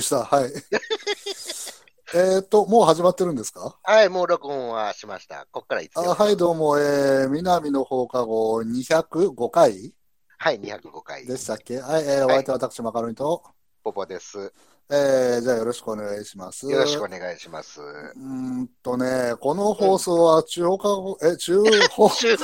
りした。はい。えっと、もう始まってるんですか？はい、もう録音はしました。こっからいつあはい、どうも、えー、南の放課後205回？はい、205回。でしたっけ？はい、えー、お相手は私、マカロニと、ポポです。えー、じゃあよろしくお願いします。よろしくお願いします。うーんとね、この放送は中放課後、え、中放、中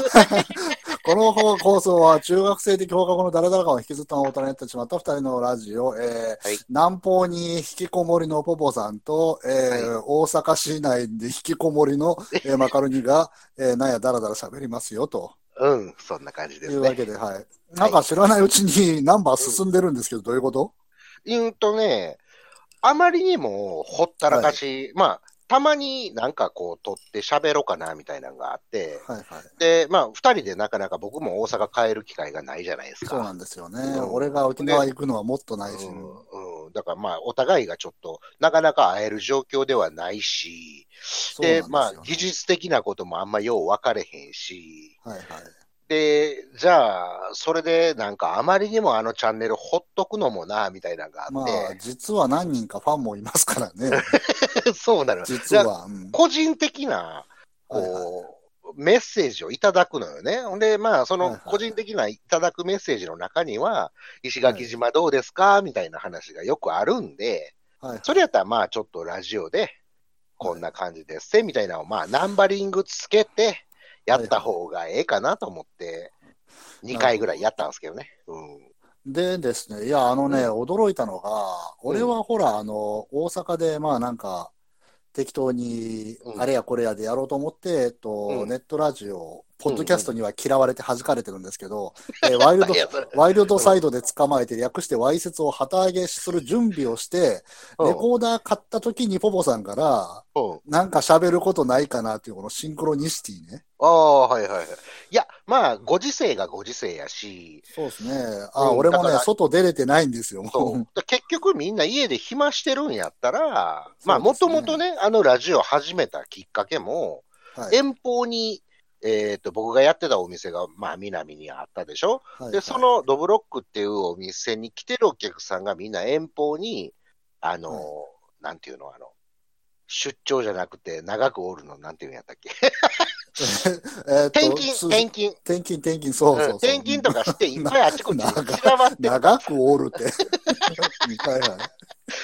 この放送は中学生的放課後のダラダラ感を引きずった大人になってしまった二人のラジオ、えーはい。南方に引きこもりのポポさんと、えー大阪市内で引きこもりの、えーマカロニが、えーなんやダラダラ喋りますよと。うん、そんな感じですね。いうわけで、はい。なんか知らないうちにナンバー進んでるんですけど、どういうこと？うん。とね、あまりにもほったらかし、まあ、たまになんかこう、撮って喋ろうかなみたいなのがあって、はいはい。で、まあ、二人でなかなか僕も大阪帰る機会がないじゃないですか。そうなんですよね。うん俺が沖縄行くのはもっとないし。うんうん、だからまあ、お互いがちょっと、なかなか会える状況ではないし、でねまあ、技術的なこともあんまよう分かれへんし、はいはい。で、じゃあ、それでなんかあまりにもあのチャンネルほっとくのもな、みたいなのがあまあっ、実は何人かファンもいますからね。て、そうなの。実は。うん個人的な、こう、はいはメッセージをいただくのよね。ほんで、まあ、その個人的ないただくメッセージの中には、石垣島どうですか？みたいな話がよくあるんで、はいそれやったらまあちょっとラジオで、こんな感じですせ、みたいなのをまあナンバリングつけて、やった方がええかなと思って、2回ぐらいやったんですけどね。うん。でですね、いや、あのね、う驚いたのが、俺はほら、あの、大阪で、まあなんか、適当にう、ん。あれやこれやでやろうと思って、えっと、うん。ネットラジオ、ポッドキャストには嫌われて弾かれてるんですけど、えーワイルドサイドで捕まえて、略してワイセツを旗揚げする準備をして、うんレコーダー買った時にポポさんから、うん。なんか喋ることないかなっていうこのシンクロニシティね。ああ、はいはいはい。いや、まあ、ご時世がご時世やし、そうですね。あ、うん俺もね外出れてないんですよ。結局みんな家で暇してるんやったら、まあ、もともとね、あのラジオ始めたきっかけも、はい。遠方に、えっ、と、僕がやってたお店が、まあ、南にあったでしょ？で、はいはいそのドブロックっていうお店に来てるお客さんがみんな遠方に、あの、はいなんていうの、あの、出張じゃなくて長くおるの、なんていうんやったっけ？えーっと転勤、す転勤。転勤、転勤、そうそう転勤とかして、いっぱいあちこち散らばってる。長くおるって。はいはい。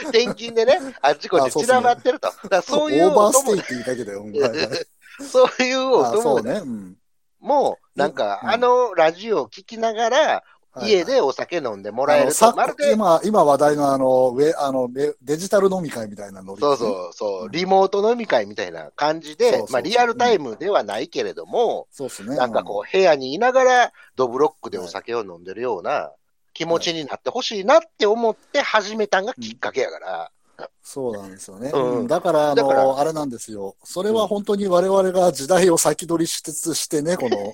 転勤でね、あちこち散らばってると。そういうオーバーステイって言いかけだよ。はいはい。そういうお友うね。達うん。も、なんか、うんあのラジオを聞きながら、はい家でお酒飲んでもらえると、まるで、今、今話題のあの、ウェあのデデジタル飲み会みたいなノリ、そうそうそう、リモート飲み会みたいな感じでそうそうそう、まあリアルタイムではないけれども、そうですね。なんかこう、部屋にいながら、ドブロックでお酒を飲んでるような気持ちになってほしいなって思って始めたんがきっかけやから、うん。そうなんですよね。うんうんだから、あの、あれなんですよ。それは本当に我々が時代を先取りしつつしてね、この、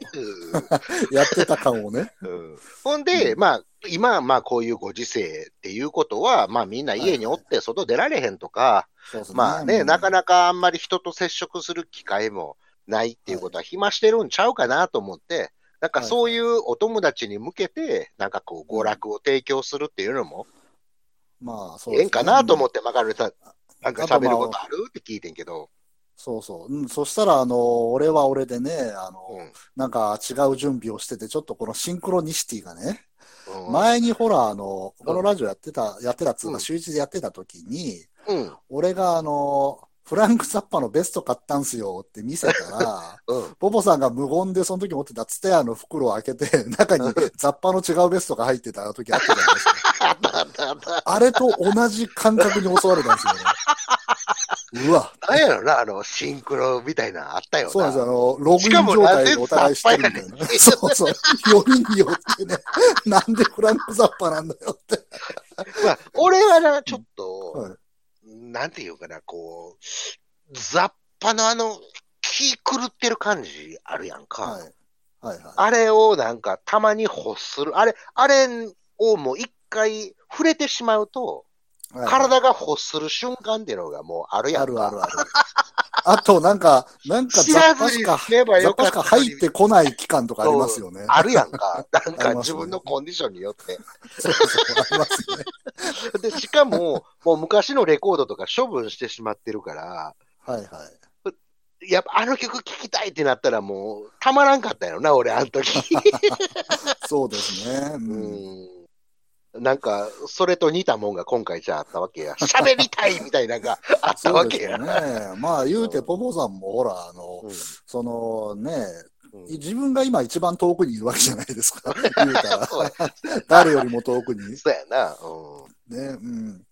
やってた感をね。うんほんで、うんまあ、今、まあこういうご時世っていうことは、まあみんな家におって外出られへんとか、そうですね。まあね、うんなかなかあんまり人と接触する機会もないっていうことは暇してるんちゃうかなと思って、なんかそういうお友達に向けて、なんかこう娯楽を提供するっていうのも、まあ、そうええんかなと思って、まかるさん、なんか喋ることある？って聞いてんけど、そうそう。うん、そしたら、あの、俺は俺でね、あの、うん。なんか違う準備をしてて、ちょっとこのシンクロニシティがね、うん。前にほら、あの、このラジオやってた、やってたっつうか、うん週一でやってた時に、うん、俺があの、フランク・ザッパのベスト買ったんすよって見せたら、うん。ポポさんが無言でその時持ってたツタヤの袋を開けて、中にザッパの違うベストが入ってた時あったじゃないですか。あれと同じ感覚に襲われたんですよね。うわ、なんやろな、あの、シンクロみたいなのあったよな。そうなんですよ。あの、ログイン状態でお互いしてるみたいな。そうそう。よりによってね、なんでフランク・ザッパなんだよって。まあ、俺はな、ちょっと、はいなんていうかな、こう、ザッパのあの、気狂ってる感じあるやんか。はい。はいはあれをなんかたまに欲する。あれ、あれをもう一回触れてしまうと、い。はい体が欲する瞬間っていうのがもうあるやんか。あるあるある。あと、なんか、なんか知雑貨しか、すれば雑貨しかよかったのに入ってこない期間とかありますよね。あるやんか。なんか自分のコンディションによって。そうそう、ますね。で、しかも、もう昔のレコードとか処分してしまってるから、はいはい。やっぱあの曲聴きたいってなったらもう、たまらんかったよな、俺、あの時。そうですね。うんうん。なんか、それと似たもんが今回じゃああったわけや。喋りたいみたいなのがあったわけや。ね。まあ言うて、ポポさんもほら、あの、うんそのね、うん自分が今一番遠くにいるわけじゃないですか。言うたら。そうや誰よりも遠くに。そうやな。うん。ね、うん。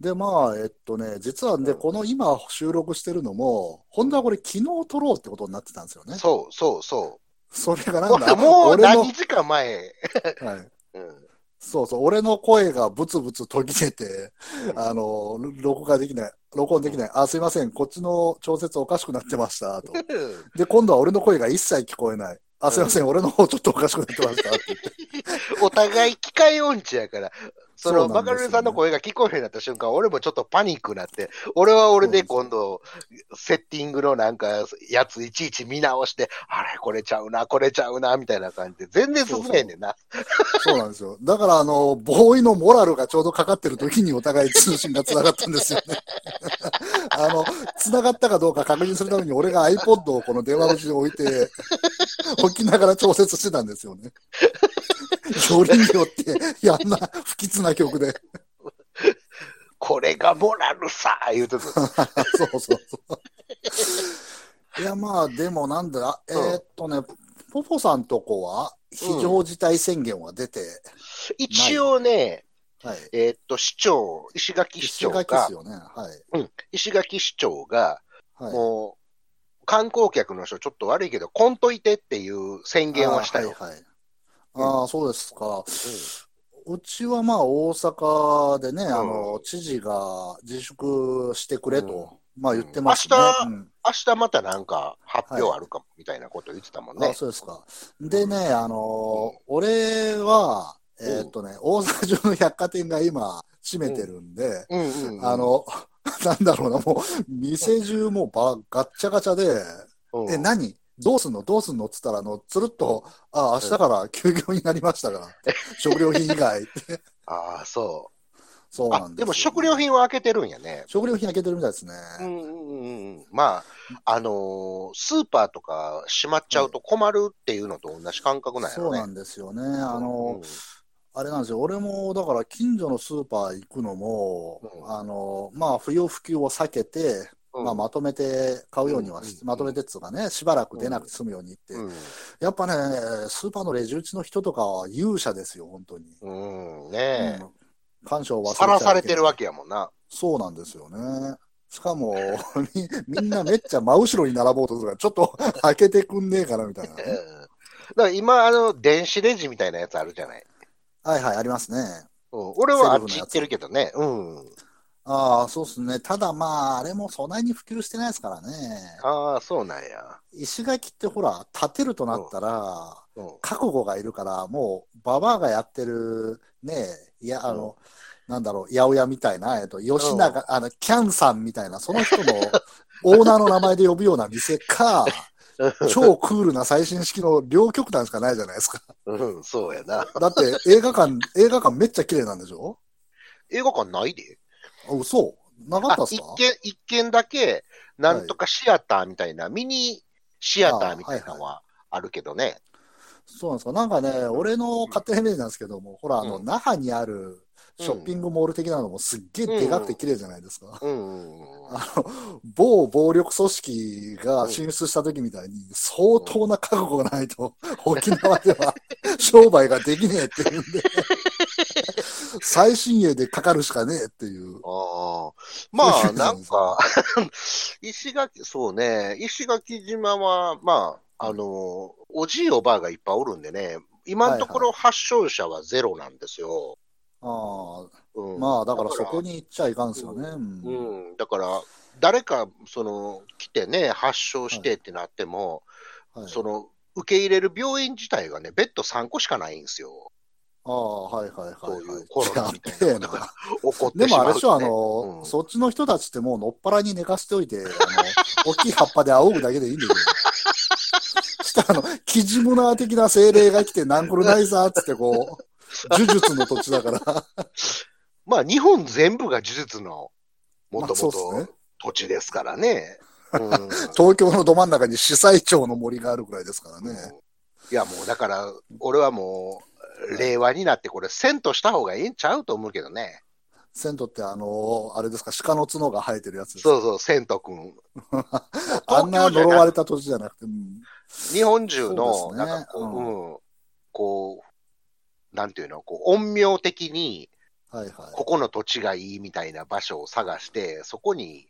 で、まあ、えっとね、実はね、うんこの今収録してるのも、本当はこれ昨日撮ろうってことになってたんですよね。そうそうそそれがう。なんだ、もう何時間前。はい、うん。そうそう、俺の声がブツブツ途切れて、あの、録画できない、録音できない、あ、すいません、こっちの調節おかしくなってました、と。で、今度は俺の声が一切聞こえない。あ、すいません、俺の方ちょっとおかしくなってました、って言って。お互い機械音痴やから、その、バカルさんの声が聞こえるようになった瞬間、俺もちょっとパニックになって、俺は俺で今度、セッティングのなんか、やついちいち見直して、あれ、これちゃうな、これちゃうな、みたいな感じで、全然進めへんねんな。そうなんですよ。だから、あの、ボーイのモラルがちょうどかかってる時にお互い通信が繋がったんですよね。あの、繋がったかどうか確認するために俺が iPod をこの電話口に置いて、置きながら調節してたんですよね。よりによって、やんな不吉な曲で。これがモラルさ、言うとく。そうそうそう。いや、まあ、でもなんだ、えーっとね、ポポさんとこは非常事態宣言は出て、一応ね、はい。えーっと、市長、石垣市石長が垣です、よね。はい。石垣市長が、はい。もう、観光客の人ちょっと悪いけど、来んといてっていう宣言はしたよ。はいはい。ああ、そうですか。うちはまあ大阪でね、あの、知事が自粛してくれと、まあ言ってますね。明日うん。明日またなんか発表あるかも、みたいなこと言ってたもんね。あそうですか。でね、あの、俺は、えーっとね、大阪中の百貨店が今閉めてるんで、あの、なんだろうな、もう、店中もうばガッチャガチャで、うん、え、何？どうすんの？どうすんの？っつったら、あの、つるっと、あ、明日から休業になりましたから、食料品以外。ああ、そそうう。あ、なんですよでも食料品は開けてるんやね。食料品開けてるみたいですね。うんうんうんうん。まあ、あのースーパーとか閉まっちゃうと困るっていうのと同じ感覚なんやろね。そうなんですよね。あの、うんあれなんですよ。俺も、だから、近所のスーパー行くのも、うんあの、まあ、不要不急を避けて、うんまあ、まとめて買うようにはまとめてっつうかね、しばらく出なくて済むようにって、うんやっぱね、スーパーのレジ打ちの人とかは勇者ですよ、本当に。うん、ねえ。うん感謝を忘れさらされてるわけやもんな。そうなんですよね。しかも、みみんなめっちゃ真後ろに並ぼうとするから、ちょっと 開けてくんねえかなみたいな うん。だね。から今、あの、電子レジみたいなやつあるじゃない。はいはい、ありますね。うん、俺はあっち行ってるけどね。うん。ああ、そうっすね。ただまあ、あれもそんなに普及してないですからね。ああ、そうなんや。石垣ってほら、建てるとなったら、うん。覚悟がいるから、もう、ババアがやってる、ね、いや、あの、なんだろう、八百屋みたいな、えっと、吉永、あの、キャンさんみたいな、その人の オーナーの名前で呼ぶような店か、超クールな最新式の両極端しかないじゃないですか。うん、そうやな。だって映画館、映画館めっちゃ綺麗なんでしょ？映画館ないで。あ嘘なかったあっすか？一軒、一軒だけ、なんとかシアターみたいな、ミニシアターみたいなのはあるけどね。そうなんですか？なんかね、俺の勝手なイメージなんですけども、ほら、あの、うん。那覇にあるショッピングモール的なのもすっげえでかくて綺麗じゃないですか？うん。あの、某暴力組織が進出した時みたいに、相当な覚悟がないと、沖縄では 商売ができねえっていうんで、最新鋭でかかるしかねえっていう。ああ。まあ、なんか、石垣、そうね、石垣島は、まあ、あの、おじいおばあがいっぱいおるんでね、今のところ発症者はゼロなんですよ。ああ、うん、まあ、だからそこに行っちゃいかんすよね。うん。うん、だから、誰か、その、来てね、発症してってなっても、はい。その、受け入れる病院自体がね、ベッド3個しかないんですよ。ああ、はいはいはい、そういはい。うコロナみたいなことがや 起こってでしまう、ね。もあれでしょ、あの、うんそっちの人たちってもうのっぱらに寝かしておいて、あの、大きい葉っぱで仰ぐだけでいいんだよ。そ したら、あの、キジムナー的な精霊が来て、ナンクルナイザーっつってこう、呪術の土地だから。まあ日本全部が呪術のもともと土地ですからね。うん東京のど真ん中に司祭町の森があるぐらいですからね。いやもうだから、俺はもう、令和になってこれ、遷都した方がいいんちゃうと思うけどね。銭湯ってあのあれですか、鹿の角が生えてるやつですか？そうそう、遷都君。あんな呪われた土地じゃなくて、うん日本中その、なんかこう、ううん、こう、なんていうの、こう、陰陽的に、はいはい。ここの土地がいいみたいな場所を探して、そこに、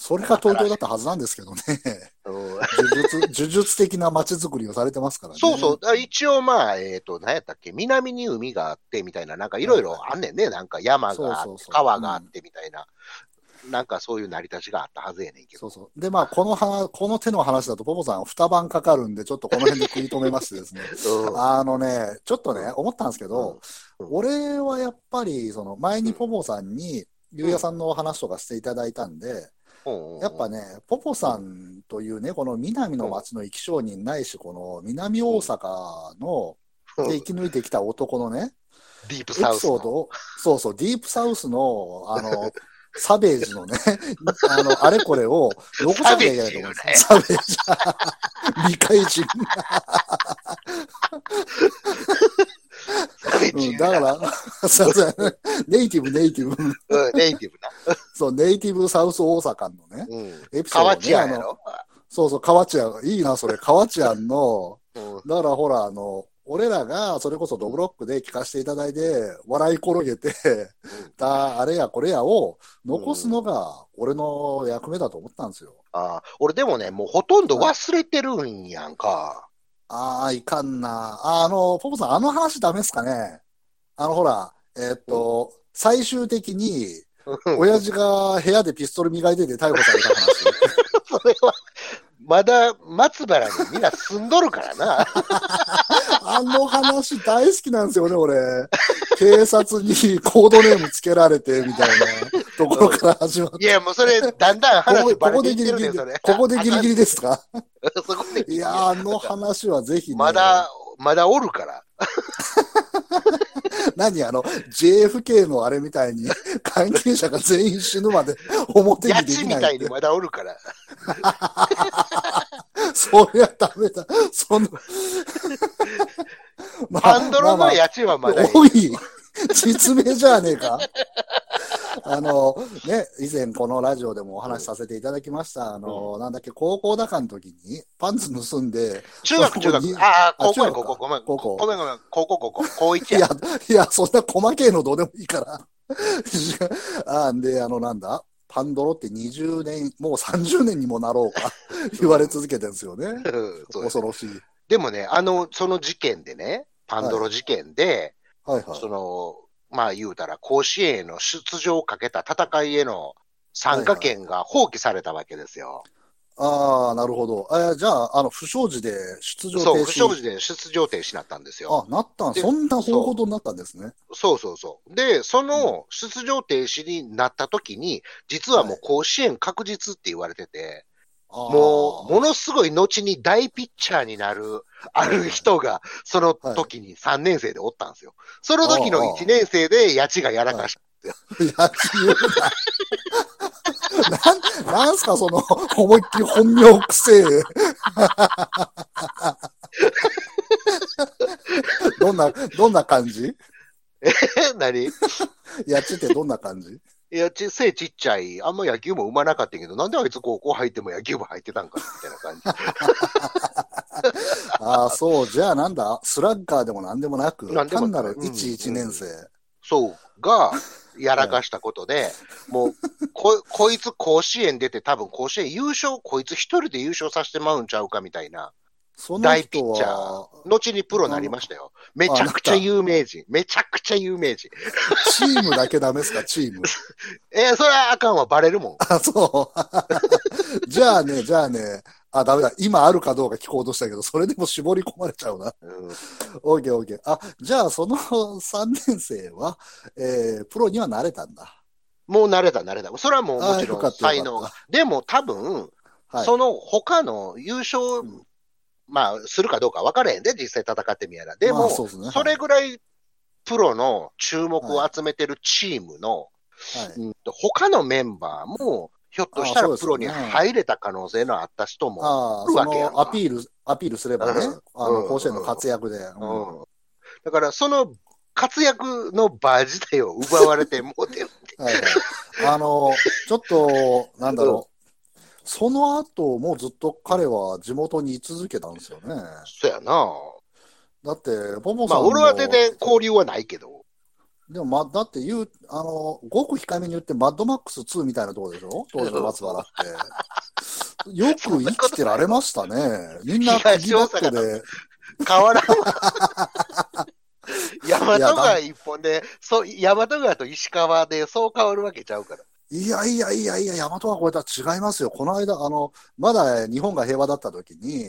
それが東京だったはずなんですけどね。う。ん呪術、呪術的な街づくりをされてますからね。そうそう、一応まあ、えっ、と、何やったっけ、南に海があってみたいな、なんかいろいろあんねんね、なんか山があってそうそうそ、う。川があってみたいな、なんかそういう成り立ちがあったはずやねんけど。そうそう。で、まあ、このは、この手の話だと、ポポさん、二晩かかるんで、ちょっとこの辺で食い止めましてですね。う。んあのね、ちょっとね、思ったんですけど、うん。俺はやっぱり、その、前にポポさんに、ゆうやさんの話とかしていただいたんで、うんやっぱね、ポポさんというね、この南の町の生き証人ないし、この南大阪の、うんで生き抜いてきた男のね、ディープエサウスの。ピソードを、そうそう、ディープサウスの、あの、サベージのね、あの、あれこれを残さなきゃいけないと思うんですよ。サベージ。未開人。うん、だから、そうそうネイティブ、ネイティブ。うん、ネイティブな。そう、ネイティブサウス大阪のね、うん。エピソード、ね。河内。そうそう、河内屋。いいな、それ。河内屋の、うんだからほら、あの、俺らがそれこそドブロックで聞かせていただいて、笑い転げて、た、あれやこれやを残すのが俺の役目だと思ったんですよ。ああ俺でもね、もうほとんど忘れてるんやんか。ああ、いかんな。ああの、ポポさん、あの話ダメっすかね？あの、ほら、えーっと、最終的に、親父が部屋でピストル磨いてて逮捕された話。それは、まだ松原にみんな住んどるからな。あの話大好きなんですよね、俺。警察にコードネームつけられて、みたいなところから始まって。いや、もうそれ、だんだん話バってるねん、それ。ここでギリギリですか？そこでいやー、あの話はぜひね。まだ、まだおるから。何あの、JFK のあれみたいに、関係者が全員死ぬまで表家にできないみたいに。まだおるから。そりゃダメだ。その、まパンドロのや家賃はまだいい。おい、実名じゃねえか。あの、ね、以前このラジオでもお話しさせていただきました。あの、なんだっけ、高校だかの時にパンツ盗んで、中学、中学ああ、高校高校、ごめん。高校ごめん、ごめん。高校、高校。高一や。いや、いや、そんな細けえのどうでもいいから。あんで、あの、なんだ、パンドロって20年、もう30年にもなろうか、言われ続けてるんですよね。うん恐ろしい。でもね、あの、その事件でね、パンドロ事件で、はいはい。その、まあ言うたら、甲子園への出場をかけた戦いへの参加権が放棄されたわけですよ。ああ、なるほど。えーじゃあ、あの、不祥事で出場停止。そう、不祥事で出場停止になったんですよ。あ、なったん、でそんな方法になったんですね。そうそうそう。で、その出場停止になった時に、実はもう甲子園確実って言われてて、もう、ものすごい後に大ピッチャーになる、ある人が、その時に3年生でおったんですよ。その時の1年生で、八千がやらかした。う、野球だ。なん、なんすか、その、思いっきり本名くせえ。どんな、どんな感じ？え何？やっちってどんな感じ？いや、ち、背ちっちゃい、あんま野球もうまなかったけど、なんであいつ高校入っても野球部入ってたんか、みたいな感じ。ああ、そう、じゃあなんだ、スラッガーでもなんでもなく、なんでも単なるうん一一年生。そう、が、やらかしたことで、もう、こ、こいつ甲子園出て多分甲子園優勝、こいつ一人で優勝させてまうんちゃうかみたいな、大ピッチャはー、、後にプロになりましたよ。めちゃくちゃ有名人。めちゃくちゃ有名人。チームだけダメですか、チーム。えーそれはあかんわ、バレるもん。あ、そう。じゃあね、じゃあね、あ、ダメだ。今あるかどうか聞こうとしたけど、それでも絞り込まれちゃうな。うんオーケーオーケー。あ、じゃあその 3年生は、えー、プロにはなれたんだ。もう慣れた、慣れた。それはもうもちろん才能が。でも多分、はい。その他の優勝、うんまあ、するかどうか分からへんで、実際戦ってみやら。でも、まあそうですねそれぐらいプロの注目を集めてるチームの、はい。うんと他のメンバーも、ひょっとしたらプロに入れた可能性のあった人も、ああ、そるわけやアピール、アピールすればね、うんあの、うん甲子園の活躍で。うんうんだからその活躍の場自体を奪われてもうてる。はいはい。あの、ちょっと、なんだろう。その後もずっと彼は地元に居続けたんですよね。そやな。だって、ポポさんも。まあ俺は全然交流はないけど。でも、ま、だって言う、あの、ごく控えめに言って、マッドマックス2みたいなところでしょ？当時の松原って。よく生きてられましたね。みんな、釘バットで。変わらんわ。大和川一本で、そう、大和川と石川でそう変わるわけちゃうから。いやいやいやいや、大和はこれとは違いますよ。この間、あの、まだ日本が平和だった時に、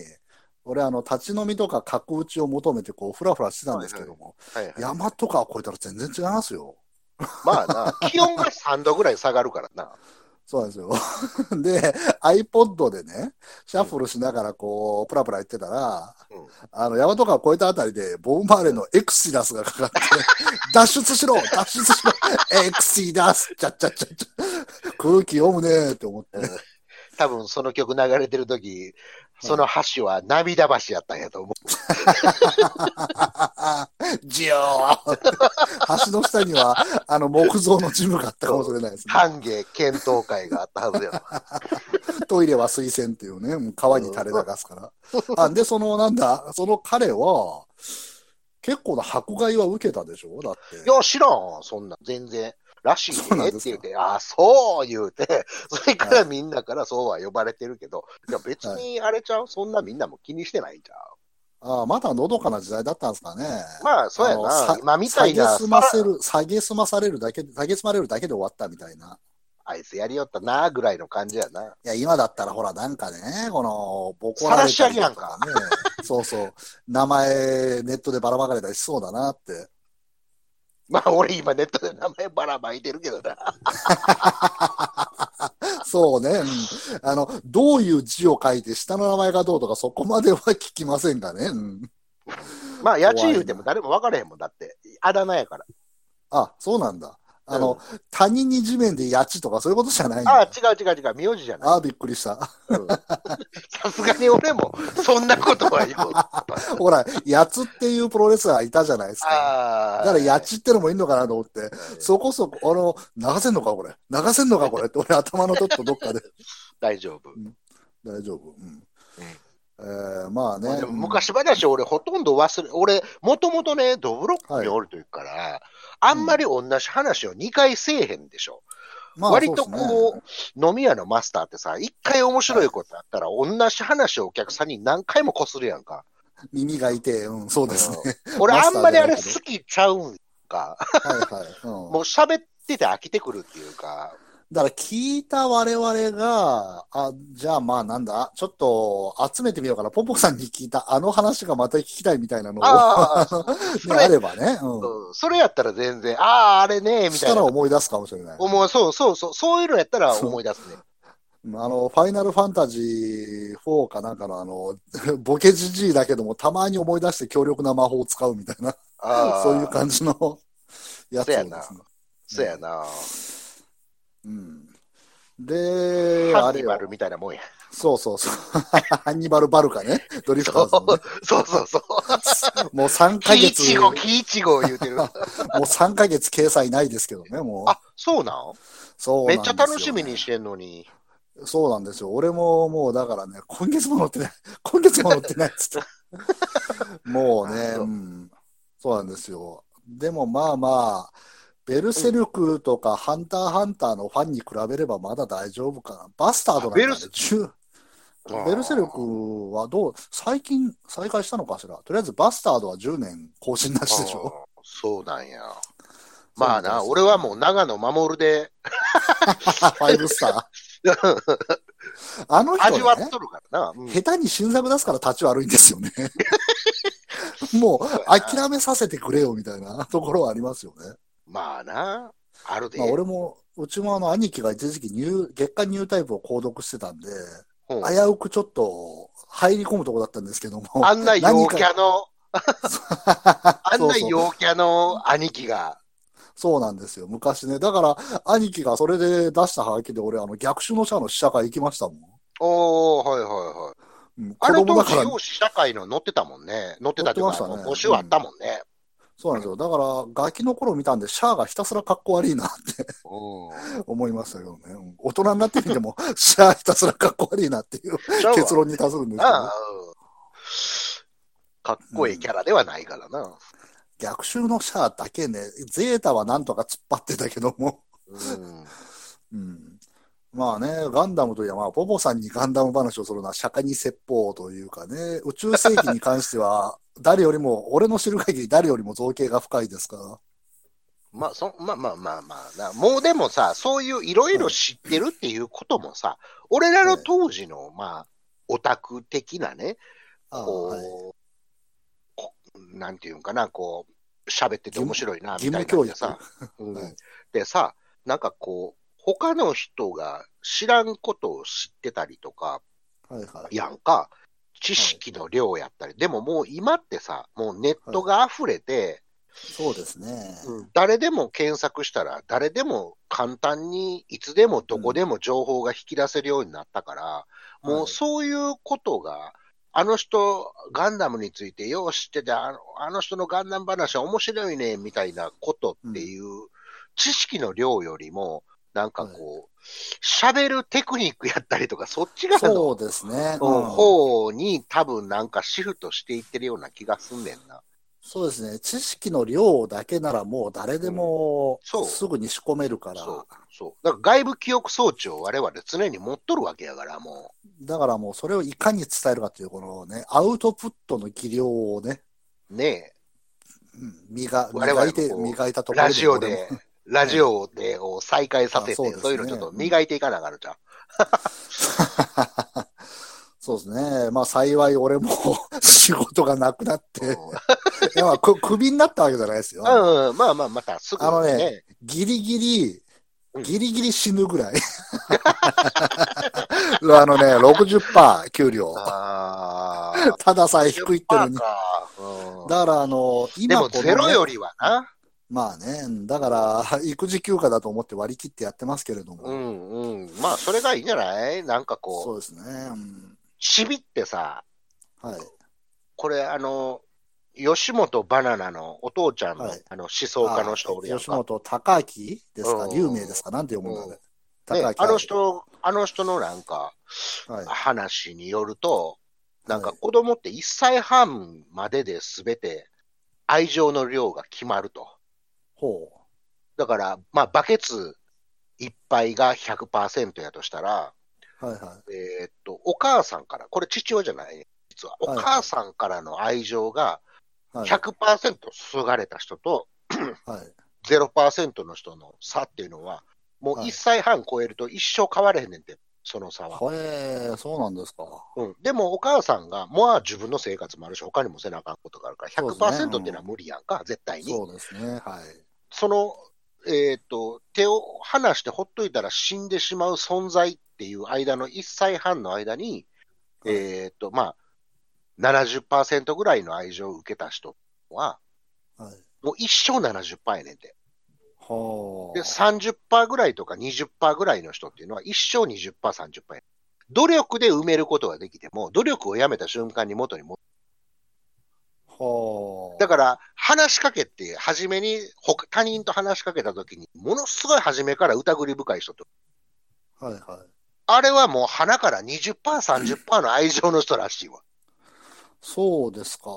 俺、あの、立ち飲みとか角打ちを求めて、こう、ふらふらしてたんですけども、大和川超えたら全然違いますよ。まあな、気温が3度ぐらい下がるからな。そうなんですよ。で、iPod でね、シャッフルしながらこう、プラプラ言ってたら、うんあの、大和川越えたあたりで、ボンバーレのエクシダスがかかって、脱出しろ脱出しろエクシダスちゃっちゃっちゃっちゃ。空気読むねーって思って。多分その曲流れてる時、その橋は涙橋やったんやと思う。ジョー橋の下には、あの、木造のジムがあったかもしれないですね。歓迎検討会があったはずや。トイレは水洗っていうね、もう川に垂れ流すから。あで、その、なんだ、その彼は、結構な迫害は受けたでしょ？だって。いや、知らん、そんな、全然。らしいねって言うて、ああ、そう言うて、それからみんなからそうは呼ばれてるけど、いや、別にあれちゃう、そんなみんなも気にしてないんちゃああ、まだのどかな時代だったんですかね。う。まあ、そうやなさ。今みたいな下げ、すませる、下げすまされるだけ、下げすまれるだけで終わったみたいな。あいつやりよったな、ぐらいの感じやな。いや、今だったらほら、なんかね、この、ボコられたりとかね。そうそう。名前、ネットでばらまかれたりしそうだなって。まあ、俺今ネットで名前ばらまいてるけどな。そうね、うん。あの、どういう字を書いて下の名前がどうとかそこまでは聞きませんがね。うん。まあ、家賃言うても誰も分からへんもんだって。あだ名やから。あ、そうなんだ。あの、他人に地面でやちとかそういうことじゃないんああ、だ。違う違う違う、名字じゃない。ああ、びっくりした。うんさすがに俺も、そんなことは言う。あ ほら、やつっていうプロレスラーいたじゃないですか。あ。だから、やちってのもいいのかなと思って、そこそこ、あの、流せんのかこれ。流せんのかこれって、俺頭のちょっとどっかで。大丈夫。大丈夫。うん。えー、まあね。昔話俺ほとんど忘れ、俺、もともとね、ドブロックにおるというから、あんまり同じ話を2回せえへんでしょ。まあ割とこう、飲み屋のマスターってさ、一回面白いことあったら、同じ話をお客さんに何回もこするやんか。耳が痛い。うん、そうですね。俺あんまりあれ好きちゃうんか。はいはい。うん、もう喋ってて飽きてくるっていうか。だから聞いた我々が、あ、じゃあまあなんだ、ちょっと集めてみようかな。ポポさんに聞いたあの話がまた聞きたいみたいなのを、あれあればね。うん。うんそれやったら全然、ああ、あれね、みしたたいな。ら思い出すかもしれない。思う、そうそうそう、そういうのやったら思い出すね。あの、ファイナルファンタジー4かなんかのあの、ボケじじいだけども、たまに思い出して強力な魔法を使うみたいな、そういう感じのやつをですね。そうやな。うん。で、ハあれよンニバルみたいなもんや。そうそうそう。ハンニバル・バルカね。ドリフタそーズのねうそうそうそう。もう3ヶキイ月、もチゴ、キイチゴ言うてる。う3ヶ月掲載ないですけどね、もう。あ、そうなん？そうなんですよめっちゃ楽しみにしてんのに。そうなんですよ。俺ももうだからね、今月も載ってない。今月も載ってないっつって。もうね、うん。そうなんですよ。でもまあまあ、ベルセルクとかハンターハンターのファンに比べればまだ大丈夫かな。バスタードなんか、ねベルス、10ベルセルクはどう、最近再開したのかしら。とりあえずバスタードは10年更新なしでしょ。そうなんや。まあな、俺はもう長野守で ファイブスター。あの人味わっね、とるからな。うん下手に新作出すから立ち悪いんですよね。もう諦めさせてくれよみたいなところはありますよね。まあな、あるで。まあ、俺も、うちもあの兄貴が一時期ニュー月間ニュータイプを購読してたんで、うん危うくちょっと入り込むとこだったんですけども、あんな陽キャの あんな陽キャの兄貴が。そうなんですよ。昔ね。だから、兄貴がそれで出したハガキで、俺、あの、逆襲の社の試写会行きましたもん。おー、はいはいはい。うん、あの当時、子供だから、容姿社会の載ってたもんね。載ってたっていうか、募集あったもんね。そうなんですよ。だから、ガキの頃見たんで、シャアがひたすらかっこ悪いなってうん。思いましたけどね。うん大人になってみても、シャアひたすらかっこ悪いなっていう結論に達するんですけど、ああ、うんかっこいいキャラではないからな。逆襲のシャアだけね、ゼータはなんとか突っ張ってたけども、うん。うん。まあね、ガンダムといえば、まあ、ポポさんにガンダム話をするのは釈迦に説法というかね、宇宙世紀に関しては、誰よりも、俺の知る限り誰よりも造形が深いですか？ら。まあ、そ、まあまあまあまあな。もうでもさ、そういういろいろ知ってるっていうこともさ、俺らの当時の、まあ、オタク的なね、こう、はいこなんていうんかな、こう、喋ってて面白いな、義みたい。なさ、うんはいでさ、なんかこう、他の人が知らんことを知ってたりとか、はいはい。やんか、知識の量やったり、でももう今ってさ、もうネットが溢れて、そうですね。うん。誰でも検索したら、誰でも簡単にいつでもどこでも情報が引き出せるようになったから、もうそういうことが、あの人、ガンダムについてよう知ってて、あのあの人のガンダム話は面白いね、みたいなことっていう知識の量よりも、なんかこう、喋、るテクニックやったりとか、そっち側そのうですね。うんうん方に多分なんかシフトしていってるような気がすんねんな。そうですね。知識の量だけならもう誰でもそうすぐに仕込めるから。そう。そう。だから外部記憶装置を我々常に持っとるわけやから、もだからもうそれをいかに伝えるかという、このね、アウトプットの技量をね、う。ねうん磨磨いて、磨いたとえ、ころラジオでラジオでを再開させて、あそねそういうのちょっと磨いていかなあかんのじゃん。そうですね。まあ幸い俺も 仕事がなくなって、うんいやまあくクビになったわけじゃないですよ。うん、まあまあ、またすぐ、あのね、ギリギリうん、ギリギリ死ぬぐらい。あのね、60%給料。ああ。たださえ低いってのに。だからあの、でも今このねゼロよりはな。まあね、だから、育児休暇だと思って割り切ってやってますけれども。うんうん。まあ、それがいいんじゃない？なんかこう、そうですね。うんってさ、はい。これあの、吉本バナナのお父ちゃんの、はいあの思想家の人おるやんか。吉本隆明ですか？うん有名ですか？なんて読むんだ？ね。ね、高あの人、あの人のなんか、はい。話によると、なんかはい子供って1歳半までで全て愛情の量が決まると。ほだから、まあ、バケツいっぱいが100%やとしたら、う。はいはい。えーっと、お母さんから、これ父親じゃない？ね、実は。お母さんからの愛情がはい。100%注がれた人とはい。0%の人の差っていうのは、もうはい1歳半超えると一生変われへんねんて、その差は。へえ、そうなんですか。うん、でもお母さんが、まあ自分の生活もあるし、他にもせなあかんことがあるから、そうですね100%っていうのは無理やんか、絶対に。そうですね。はい。その、えっ、と、手を離してほっといたら死んでしまう存在っていう間の1歳半の間に、はいえっ、と、まあ、70%ぐらいの愛情を受けた人は、はい。もう一生70%やねんて。はで、30%ぐらいとか20%ぐらいの人っていうのは一生20%、30%や。努力で埋めることができても、努力をやめた瞬間に元に戻。だから、話しかけって、初めに他他人と話しかけたときに、ものすごい初めから疑り深い人と、はいはい。あれはもう鼻から20%、30%の愛情の人らしいわ。そうですか。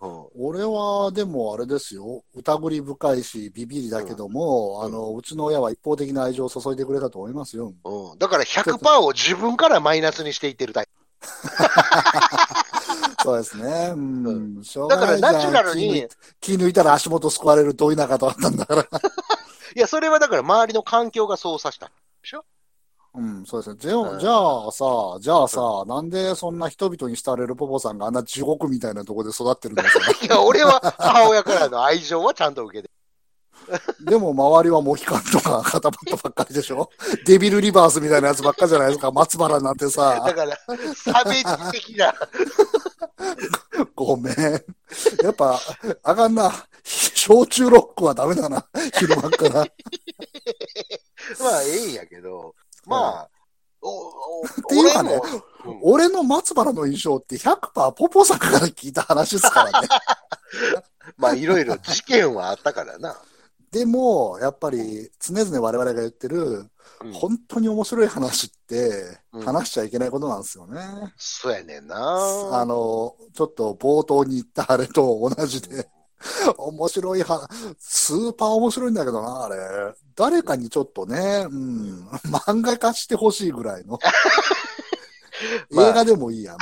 うん。俺は、でもあれですよ。疑り深いし、ビビりだけども、うんあの、うちの親は一方的な愛情を注いでくれたと思いますよ。うん。だから100%を自分からマイナスにしていってるタイ そうですね。うん。だからナチュラルに、気抜い気抜いたら足元救われるど田舎とあったんだから。プ。いや、それはだから周りの環境がそうさせた。うん、そうですね。じゃあ、うんじゃあさ、じゃあさ、なんでそんな人々に慕われるポポさんがあんな地獄みたいなところで育ってるんですか いや、俺は母親からの愛情はちゃんと受けてでも周りはモヒカンとか 肩パッドばっかりでしょ？デビルリバースみたいなやつばっかじゃないですか？松原なんてさだ。から、差別的な、ごめん。やっぱ、あかんな。焼酎ロックはダメだな。昼間から。まあ、ええんやけど、まあ、おおていうかねうん俺の松原の印象って100%ポポさんから聞いた話ですからね。まあ、いろいろ事件はあったからな。でも、やっぱり常々我々が言ってる、うん本当に面白い話ってうん話しちゃいけないことなんですよね。そうやねんな。あの、ちょっと冒頭に言ったあれと同じで、面白いは、スーパー面白いんだけどな、あれ。誰かにちょっとね、うん、漫画化してほしいぐらいの。まあ映画でもいいやん。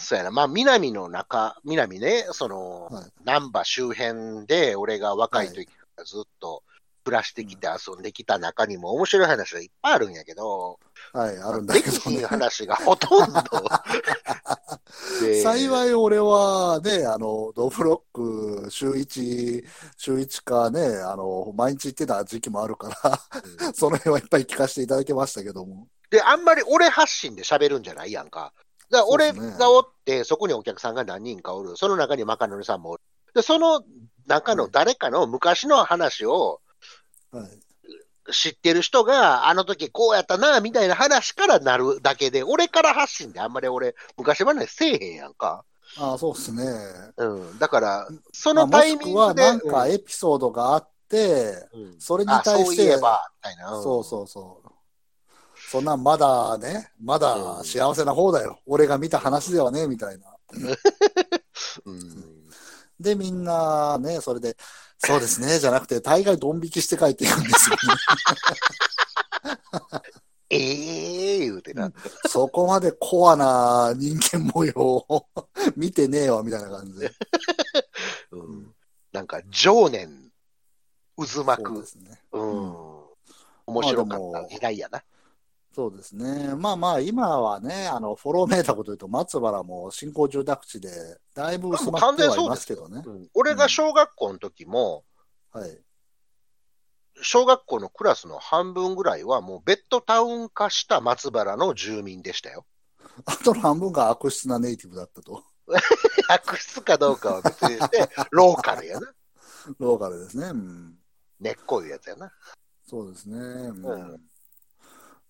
そうやな。まあ、南の中、南ね、その、はい難波周辺で、俺が若い時ずっと暮らしてきて遊んできた中にも面白い話がいっぱいあるんやけど、はい、あるんだできけどね。ひん話がほとんど。で幸い俺はね、あの、ドブロック週一、週一かね、あの、毎日行ってた時期もあるから、うんその辺はいっぱい聞かせていただきましたけども。で、あんまり俺発信で喋るんじゃないやんか。だから俺がおって、そこにお客さんが何人かおる。その中にマカノリさんもおる。で、その中の誰かの昔の話をはい。知ってる人が、あの時こうやったな、みたいな話からなるだけで、俺から発信であんまり俺、昔話せえへんやんか。ああ、そうですね。うん。だから、そまあのタイミングで。なんかエピソードがあって、うんうんそれにあ、対して、そういえば、みたいな。んそうそうそう。そんなんまだね、まだ幸せな方だよ。俺が見た話ではね、みたいな。うん。で、みんなね、それで、そうですね、じゃなくて、大概ドン引きして帰っていくんですよね。ええ言うてな。そこまでコアな人間模様を見てねえわ、みたいな感じで。うん。なんか、情念、渦巻くそうで。すね。うん。面白かった時代やな。そうですね。まあまあ、今はね、あの、フォローメーターこと言うと、松原も新興住宅地で、だいぶ薄まってはいますけどね。うん俺が小学校の時も、はい。小学校のクラスの半分ぐらいはもうベッドタウン化した松原の住民でしたよ。あとの半分が悪質なネイティブだったと。悪質かどうかは別にして、ローカルやな。ローカルですね。うん。根っこいうやつやな。そうですね。うんうん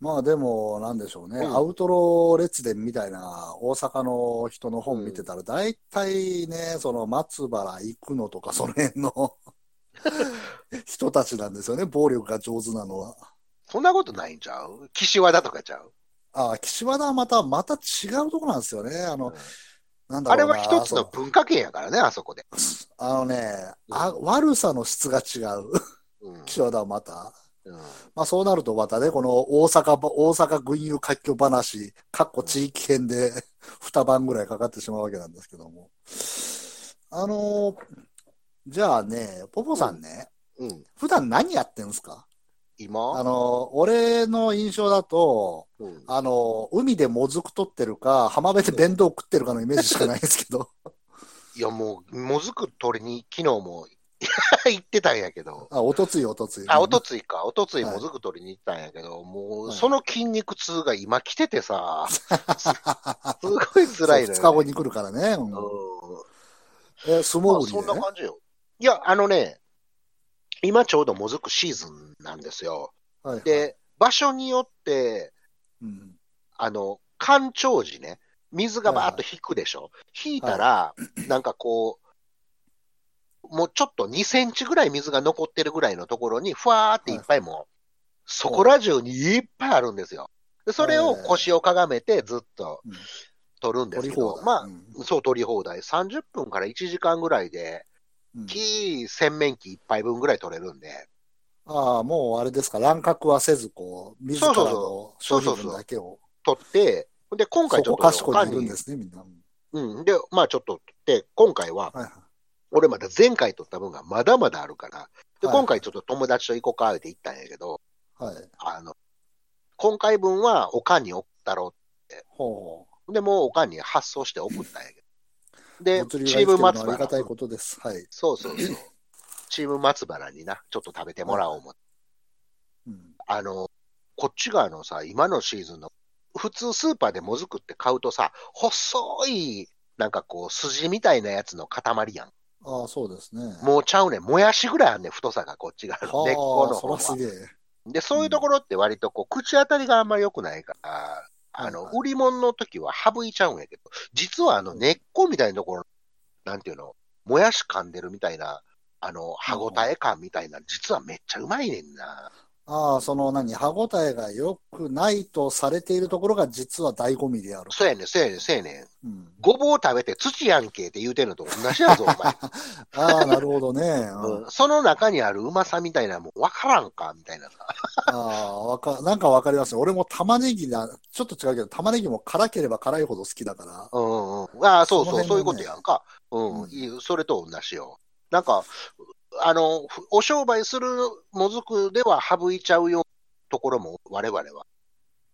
まあでも、なんでしょうね、うんアウトロ列伝みたいな大阪の人の本見てたら、大体ね、その松原行くのとか、その辺の 人たちなんですよね、暴力が上手なのは。そんなことないんちゃう？岸和田とかちゃう、ああ、岸和田はまた、また違うとこなんですよね。あの、なんだあれろうな。は一つのそう文化圏やからね、あそこで。あのね、あ、悪さの質が違う。うん岸和田はまた。うん。まあそうなるとまたね、この大阪ば、大阪群雄割拠話、かっこ地域編で 二晩ぐらいかかってしまうわけなんですけども。あのじゃあね、ポポさんね、うん、普段何やってんすか？今？あの俺の印象だと、うん。あの海でもずく取ってるか、浜辺で弁当食ってるかのイメージしかないんですけど。いや、もう、もずく取りに、昨日も 行ってたんやけど。あ、おとついおとつい。あ、おとついか。おとついはいもずく取りに行ったんやけど、もう、はいその筋肉痛が今来ててさ、すごい辛いのよ、ね。二日後に来るからね。うんうん。え、相まあ、撲売りで？そんな感じよ。いや、あのね、今ちょうどもずくシーズンなんですよ。はいはいで、場所によって、うんあの、干潮時ね、水がバーッと引くでしょ。引いたら、なんかこう、もうちょっと2センチぐらい水が残ってるぐらいのところに、ふわーっていっぱいもう、そこら中にいっぱいあるんですよ。でそれを腰をかがめてずっとうん取るんです。けどまうんあ、そう取り放題。30分から1時間ぐらいで、うん木洗面器1杯分ぐらい取れるんで、ああ、もうあれですか、乱獲はせず、こう、自らの消費分だけを。取って、で、今回ちょっそこと賢他にいにいるんですね、みんな。うん。で、まあちょっと、で、今回は、はいはい。俺まだ前回取った分がまだまだあるから、で、はい今回ちょっと友達と行こうかって行ったんやけど、はい。あの、今回分はおかんに送ったろほう。で、もうおかんに発送して送ったんやけど。う。で、チーム松が生きてるのはありが原たい。ことです。はい。そうそうそう。チーム松原にな、ちょっと食べてもらおう思って。うん。あの、こっち側のさ、今のシーズンの、普通スーパーでもずくって買うとさ、細いなんかこう、筋みたいなやつの塊やん。ああ、そうですね。もうちゃうねん。もやしぐらいあんねん、太さがこっちが。根っこの方はそらすげえ。で、そういうところって割とこう、口当たりがあんまり良くないから、あの、売り物の時は省いちゃうんやけど、実はあの、根っこみたいなところ、なんていうの、もやし噛んでるみたいな、あの、歯応え感みたいな、実はめっちゃうまいねんな。ああ、その何、歯応えが良くないとされているところが実は醍醐味である。そうやねん、そうやねん、そうやねん。うん、ごぼう食べて土やんけって言うてんのと同じやぞ、お前。ああ、なるほどね。うんうん、その中にあるうまさみたいなもん分からんかみたいなさ。ああ、わか、なんかわかりますね。俺も玉ねぎだ、ちょっと違うけど、玉ねぎも辛ければ辛いほど好きだから。うんうんうん。ああ、そうそう、ねそういうことやんか。うん、うんそれと同じよ。なんか、あの、ふお商売するもずくでは省いちゃうようなところも我々は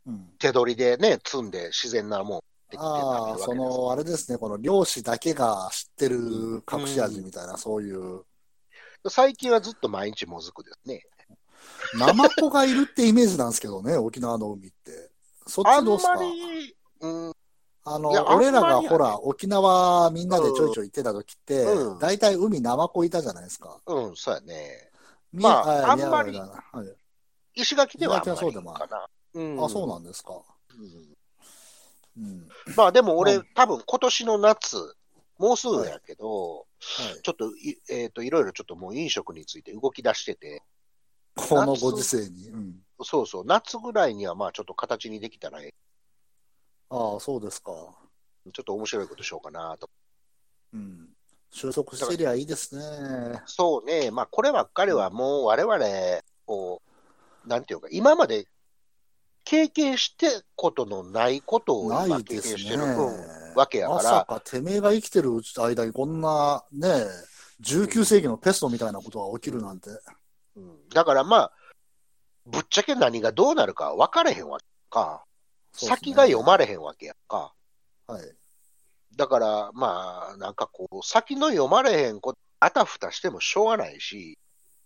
うん。手取りでね、積んで自然なもんああ、その、あれですね、この漁師だけが知ってる隠し味みたいな、そういう、最近はずっと毎日もずくですね。ナマコがいるってイメージなんですけどね、沖縄の海って。そっあんちどうすか？まり、うん、あの俺らがほら、沖縄みんなでちょいちょい行ってた時ってうん、大体海ナマコいたじゃないですか。うん、そうやね。みまああんまり石垣ではあんそうでもかな。うんあ、そうなんですか。まあでも俺、うん多分今年の夏、もうすぐやけど、はい。ちょっとい、えっ、と、いろいろちょっともう飲食について動き出してて、このご時世に。うん。そうそう、夏ぐらいにはまあちょっと形にできたら、えああ、そうですか。ちょっと面白いことしようかなと。うん。収束してりゃいいですね。そうね、まあこればっかりはもう我々、こう、なんていうか、今まで経験してことのないことを今経験してる、うんわけやかまさら、かてめえが生きてる間にこんなね、19世紀のペストみたいなことが起きるなんて。うんだからまあ、ぶっちゃけ何がどうなるか分かれへんわけか。先が読まれへんわけやんか。はい。だから、まあ、なんかこう、先の読まれへんこと、あたふたしてもしょうがないし、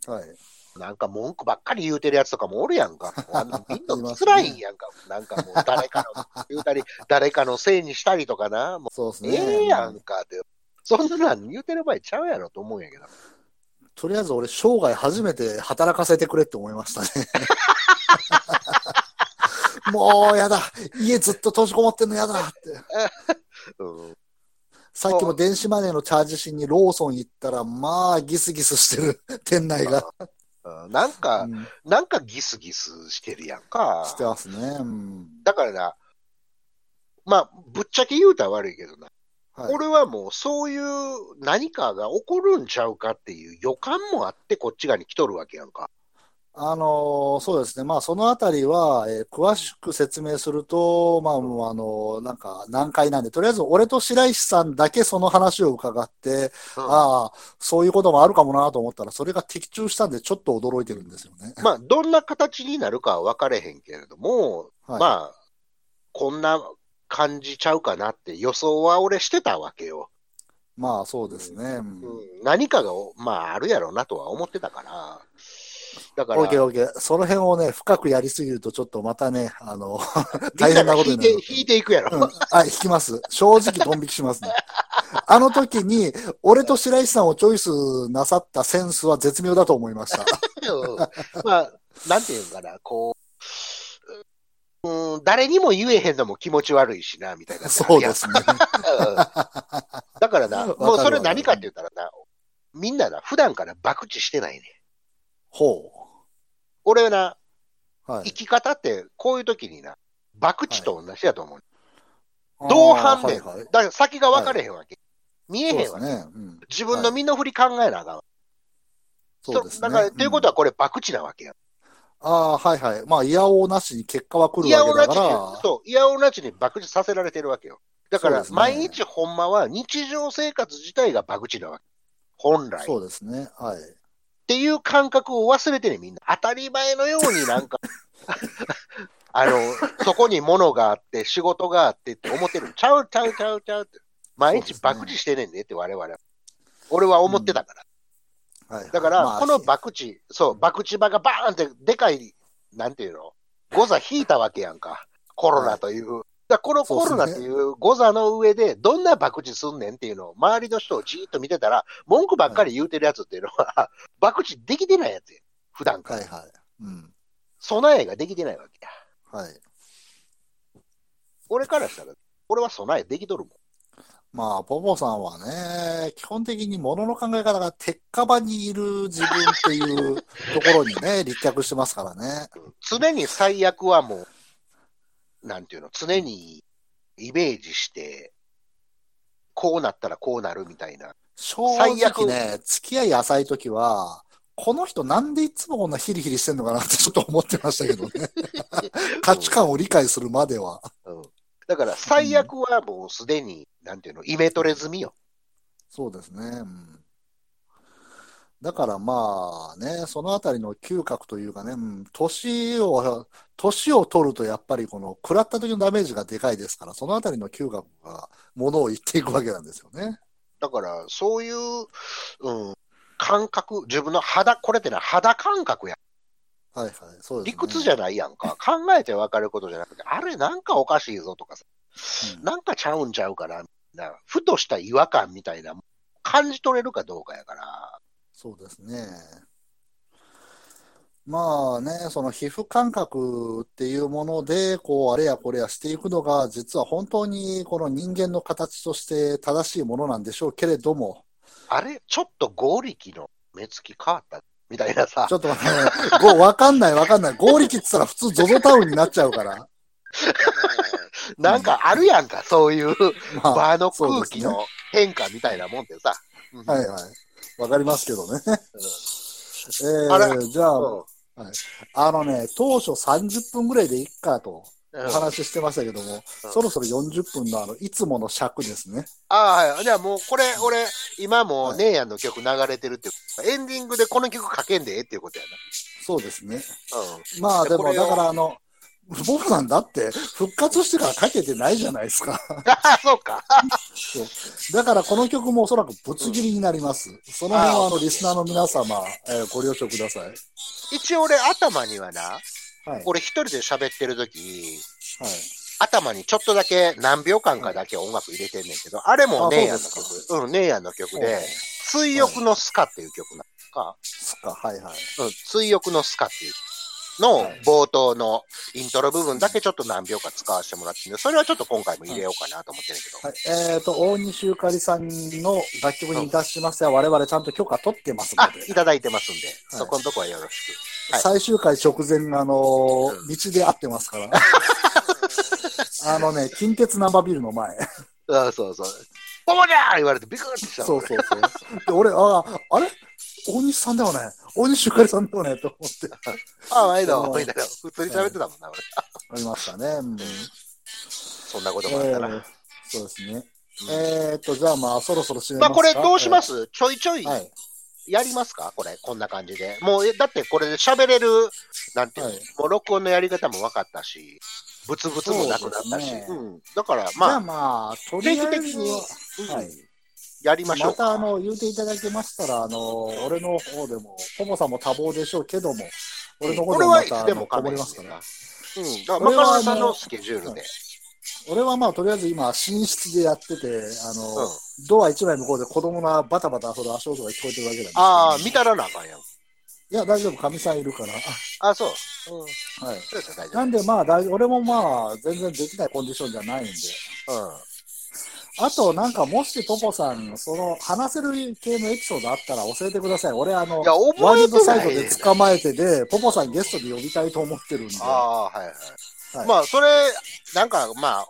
はい。なんか文句ばっかり言うてるやつとかもおるやんか。あんなみんな辛いんやんか。なんかもう誰かの言うたり、誰かのせいにしたりとかな。もうそうですね。ええやんかって。そんなん言うてる場合ちゃうやろと思うんやけど。とりあえず俺、生涯初めて働かせてくれって思いましたね。もうやだ。家ずっと閉じこもってんのやだって。うん。さっきも電子マネーのチャージしにローソン行ったら、まあ、ギスギスしてる、店内が。うんなんか、うんなんかギスギスしてるやんか。してますね。うん。だからな、まあ、ぶっちゃけ言うたら悪いけどな。はい、俺はもうそういう何かが起こるんちゃうかっていう予感もあってこっち側に来とるわけやんか。あのーそうですね。まあ、そのあたりは、えー詳しく説明すると、まあ、もう、あのーなんか、難解なんで、とりあえず、俺と白石さんだけその話を伺って、うんああ、そういうこともあるかもなと思ったら、それが的中したんで、ちょっと驚いてるんですよね。まあ、どんな形になるかは分かれへんけれども、はい、まあ、こんな感じちゃうかなって予想は俺してたわけよ。まあ、そうですね。うんうん、何かが、まあ、あるやろうなとは思ってたから。だから、オッケーオッケー。その辺をね、深くやりすぎると、ちょっとまたね、あの、大変なことになる。、引いていくやろ。うん、はい、引きます。正直、ドン引きしますね。あの時に、俺と白石さんをチョイスなさったセンスは絶妙だと思いました。うんまあ、なんていうんかな、こう、うん、誰にも言えへんのも気持ち悪いしな、みたいな。そうですね。うんだからな、もうそれ何かって言ったらな、みんなな、普段から博打してないね。ほ俺な、う。はい生。き方ってこういう時にな、博打と同じやと思う。どう判断、あーはいはいだから先が分かれへんわけ。見えへんわけ。ね。うん自分の身の振り考えなあかんわ。そうですね。だから、っていうことは、はこれ博打なわけや。ああ、はいはい。まあ、いやおうなしに結果は来いるわけやおなちにだから、、そう、いやおなちに博打させられてるわけよ。だから、毎日ほんまは日常生活自体が博打なわけ。本来。そうですね。はい。っていう感覚を忘れてね、みんな。当たり前のようになんか、あの、そこに物があって、仕事があってって思ってる。ちゃうちゃうちゃうちゃうって。毎日博打してねんねって我々は。俺は思ってたから。はいはい。だから、まあこの博打、そう、博打場がバーンってでかい、なんていうの、誤差引いたわけやんか。コロナというだこのコロナっていう誤差の上で、どんな博打すんねんっていうのを、周りの人をじーっと見てたら、文句ばっかり言うてるやつっていうのは、博打できてないやつや。普段から。はいはい。うん。備えができてないわけや。はい。俺からしたら、俺は備えできとるもん。まあ、ポポさんはね、基本的に物の考え方が鉄火場にいる自分っていうところにね、立脚してますからね。常に最悪はもう、なんていうの、常にイメージして、こうなったらこうなるみたいな。正最悪直ね、付き合い浅い時は、この人なんでいつもこんなヒリヒリしてんのかなってちょっと思ってましたけどね。価値観を理解するまでは。うん。だから最悪はもうすでに、なんていうの、イメトレ済みよ。そうですね。うんだからまあね、そのあたりの嗅覚というかね、うん年を、年を取るとやっぱりこの食らった時のダメージがでかいですから、そのあたりの嗅覚がものを言っていくわけなんですよね。だから、そういう、うん、感覚、自分の肌、これってのは肌感覚や。はいはい、そうです、ね。理屈じゃないやんか。考えて分かることじゃなくて、あれなんかおかしいぞとかさ、うんなんかちゃうんちゃうから、なふとした違和感みたいな、感じ取れるかどうかやから。そうですね。まあね、その皮膚感覚っていうもので、こう、あれやこれやしていくのが、実は本当にこの人間の形として正しいものなんでしょうけれども、あれ？ちょっと合力の目つき変わったみたいなさちょ。っと待ってね、ごわかんないわかんない。合力って言ったら普通 ZOZO タウンになっちゃうから。なんかあるやんか、そういうまあ、場の空気の変化みたいなもんでさ。うんはいはい。わかりますけどね。うんえー、じゃあ、うんあのね、当初30分ぐらいでいっかとうんお話ししてましたけども、うんそろそろ40分のあの、いつもの尺ですね。ああ、はい。じゃあもうこれ、俺、今もはいネイヤンの曲流れてるってことエンディングでこの曲かけんでええっていうことやそうですね。な。うん。まあでも、だからあの、僕なんだって、復活してからかけてないじゃないですか。ああ、そうか。だからこの曲もおそらくぶつ切りになります。その辺はあの、リスナーの皆様、えーご了承ください。一応俺頭にはな、はい。俺一人で喋ってる時はい。頭にちょっとだけ何秒間かだけ音楽入れてんねんけど、あれもあネイヤンの曲。うん、ネイヤンの曲で、追憶のスカっていう曲なんか、そっか、はいはい。うん、追憶のスカっていうのはい冒頭のイントロ部分だけちょっと何秒か使わせてもらってそれはちょっと今回も入れようかなと思ってるけど。はい、えっ、と、大西ゆかりさんの楽曲にいたしましては、我々ちゃんと許可取ってますのあ、で、いただいてますんで、はいそこのとこはよろしく。はい最終回直前、あのーうん道で会ってますから。あのね、近鉄ナンバービルの前。あそうそう。ポモじゃー言われてビクッてしたそうそうそう。で、俺、ああ、あれ？大西さんだよね。大西ゆかりさんだよね。と思って、あ、毎度、そうみたいな。普通に喋ってたもんな、俺。ありましたね。うんそんなこともあったな。えーそうですね。うんえっ、と、じゃあまあ、そろそろ締めまあ、ますか。これどうします？ちょいちょいはい。やりますか？これ、こんな感じで。もう、えだってこれで喋れる、なんていうの、はいもう録音のやり方も分かったし、ブツブツもなくなったし。そうですねうん。だから、じゃあまあ、まあ、とりあえず定期的には、うんはい。やりましょうか。またあの言うていただけましたら、あの俺の方でも、ポモさんも多忙でしょうけども、俺の方でもまたあつでもか。りますすからら。うん。だから、マカさののスケジュールで。俺はまあ、とりあえず今、寝室でやってて、あの、うんドア一枚向こうで子供がバタバタ遊ぶ足音が聞こえてるわけなんですけどああ、見たらなあかんやん。いや、大丈夫、かみさんいるから。あそう。うん。はい。なんでまあ、大俺もまあ、全然できないコンディションじゃないんで。うん。あと、なんか、もしポポさん、その、話せる系のエピソードあったら教えてください。俺、あの、ワールドサイドで捕まえてで、ポポさんゲストで呼びたいと思ってるんで。ああ、はいはい。はいまあ、それ、なんか、まあ、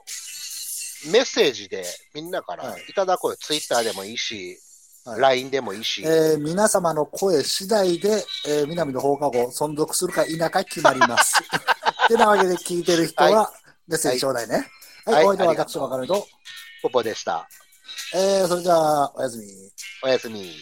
メッセージでみんなからはいいただこうよ。ツイッターでもいいし、はい LINE でもいいし。えー皆様の声次第で、えー南の放課後、存続するか否か決まります。てなわけで聞いてる人は、メッセージちょうだいね。はい、はいお相手は私、わかると。ポポでした。えー、それじゃあ、おやすみ。おやすみ。